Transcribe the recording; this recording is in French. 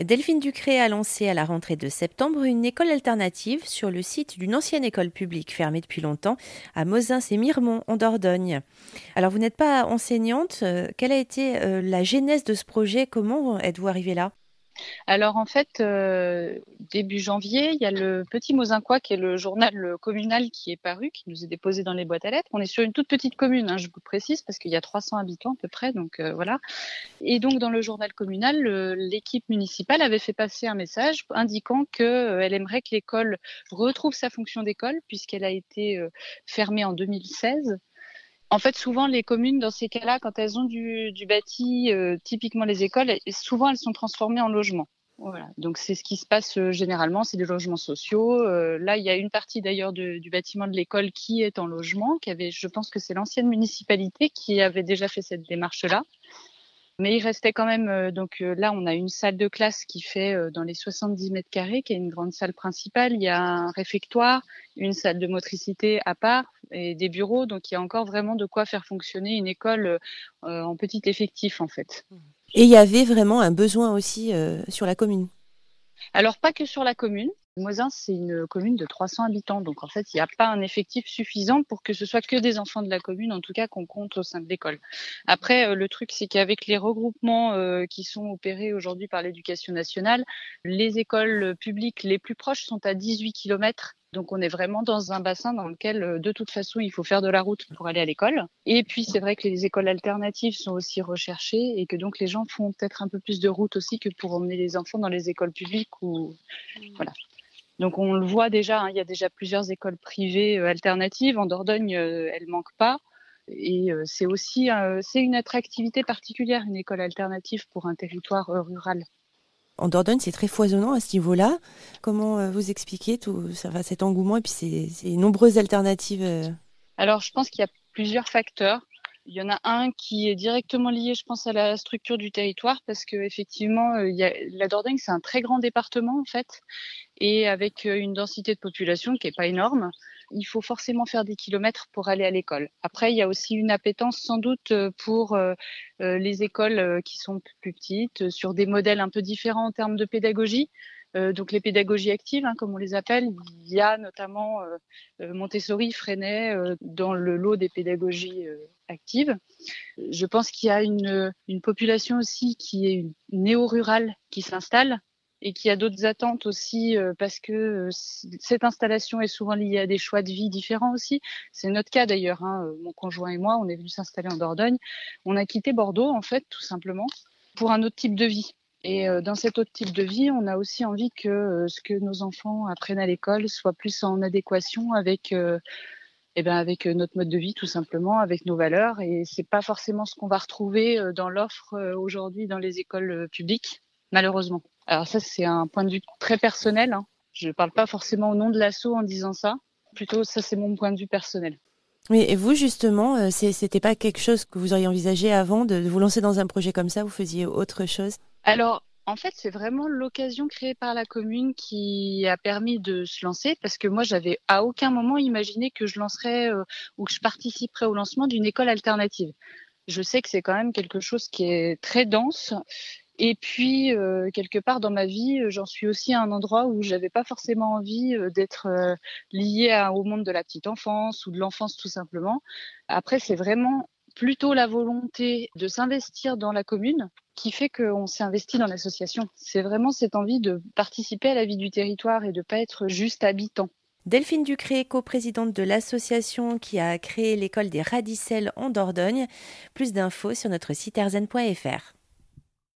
Delphine Ducré a lancé à la rentrée de septembre une école alternative sur le site d'une ancienne école publique fermée depuis longtemps à Mosins et Miremont en Dordogne. Alors vous n'êtes pas enseignante, euh, quelle a été euh, la genèse de ce projet? Comment êtes-vous arrivée là? Alors en fait, euh, début janvier, il y a le Petit Mozincois qui est le journal communal qui est paru, qui nous est déposé dans les boîtes à lettres. On est sur une toute petite commune, hein, je vous précise, parce qu'il y a 300 habitants à peu près, donc euh, voilà. Et donc dans le journal communal, l'équipe municipale avait fait passer un message indiquant qu'elle euh, aimerait que l'école retrouve sa fonction d'école puisqu'elle a été fermée en 2016 en fait, souvent, les communes, dans ces cas-là, quand elles ont du, bâti, euh, typiquement les écoles, souvent, elles sont transformées en logements. Voilà. Donc, c'est ce qui se passe euh, généralement, c'est des logements sociaux. Euh, là, il y a une partie d'ailleurs du bâtiment de l'école qui est en logement, qui avait, je pense que c'est l'ancienne municipalité qui avait déjà fait cette démarche-là. Mais il restait quand même, euh, donc euh, là, on a une salle de classe qui fait euh, dans les 70 mètres carrés, qui est une grande salle principale. Il y a un réfectoire, une salle de motricité à part et des bureaux. Donc il y a encore vraiment de quoi faire fonctionner une école en petit effectif, en fait. Et il y avait vraiment un besoin aussi sur la commune? Alors, pas que sur la commune. Moisins, c'est une commune de 300 habitants, donc en fait, il n'y a pas un effectif suffisant pour que ce soit que des enfants de la commune, en tout cas qu'on compte au sein de l'école. Après, euh, le truc, c'est qu'avec les regroupements euh, qui sont opérés aujourd'hui par l'éducation nationale, les écoles publiques les plus proches sont à 18 km donc on est vraiment dans un bassin dans lequel euh, de toute façon il faut faire de la route pour aller à l'école. Et puis c'est vrai que les écoles alternatives sont aussi recherchées et que donc les gens font peut-être un peu plus de route aussi que pour emmener les enfants dans les écoles publiques ou voilà. Donc on le voit déjà, hein, il y a déjà plusieurs écoles privées euh, alternatives. En Dordogne, euh, elles manquent pas. Et c'est aussi c'est une attractivité particulière, une école alternative pour un territoire rural. En Dordogne, c'est très foisonnant à ce niveau-là. Comment euh, vous expliquez tout cet engouement et puis ces, ces nombreuses alternatives euh? Alors, je pense qu'il y a plusieurs facteurs. Il y en a un qui est directement lié, je pense, à la structure du territoire, parce que effectivement, euh, la Dordogne, c'est un très grand département en fait, et avec euh, une densité de population qui est pas énorme, il faut forcément faire des kilomètres pour aller à l'école. Après, il y a aussi une appétence sans doute euh, pour les écoles qui sont plus petites, sur des modèles un peu différents en termes de pédagogie. Euh, donc les pédagogies actives, hein, comme on les appelle, il y a notamment euh, euh, Montessori, Freinet dans le lot des pédagogies actives. Je pense qu'il y a une, population aussi qui est néo-rurale qui s'installe et qui a d'autres attentes aussi parce que cette installation est souvent liée à des choix de vie différents aussi. C'est notre cas d'ailleurs. Hein. Mon conjoint et moi, on est venu s'installer en Dordogne. On a quitté Bordeaux en fait, tout simplement, pour un autre type de vie. Et euh, dans cet autre type de vie, on a aussi envie que euh, ce que nos enfants apprennent à l'école soit plus en adéquation avec, euh, eh ben avec notre mode de vie, tout simplement, avec nos valeurs. Et c'est pas forcément ce qu'on va retrouver dans l'offre aujourd'hui dans les écoles publiques, malheureusement. Alors ça, c'est un point de vue très personnel. Hein. Je ne parle pas forcément au nom de l'assaut en disant ça. Plutôt, ça, c'est mon point de vue personnel. Oui, et vous, justement, c'était pas quelque chose que vous auriez envisagé avant de vous lancer dans un projet comme ça? Vous faisiez autre chose? Alors, en fait, c'est vraiment l'occasion créée par la commune qui a permis de se lancer parce que moi, j'avais à aucun moment imaginé que je lancerais euh, ou que je participerais au lancement d'une école alternative. Je sais que c'est quand même quelque chose qui est très dense. Et puis, euh, quelque part dans ma vie, j'en suis aussi à un endroit où j'avais pas forcément envie euh, d'être liée au monde de la petite enfance ou de l'enfance tout simplement. Après, c'est vraiment plutôt la volonté de s'investir dans la commune qui fait qu'on s'est investi dans l'association. C'est vraiment cette envie de participer à la vie du territoire et de pas être juste habitant. Delphine Ducré, coprésidente de l'association qui a créé l'école des Radicelles en Dordogne. Plus d'infos sur notre site erzen.fr.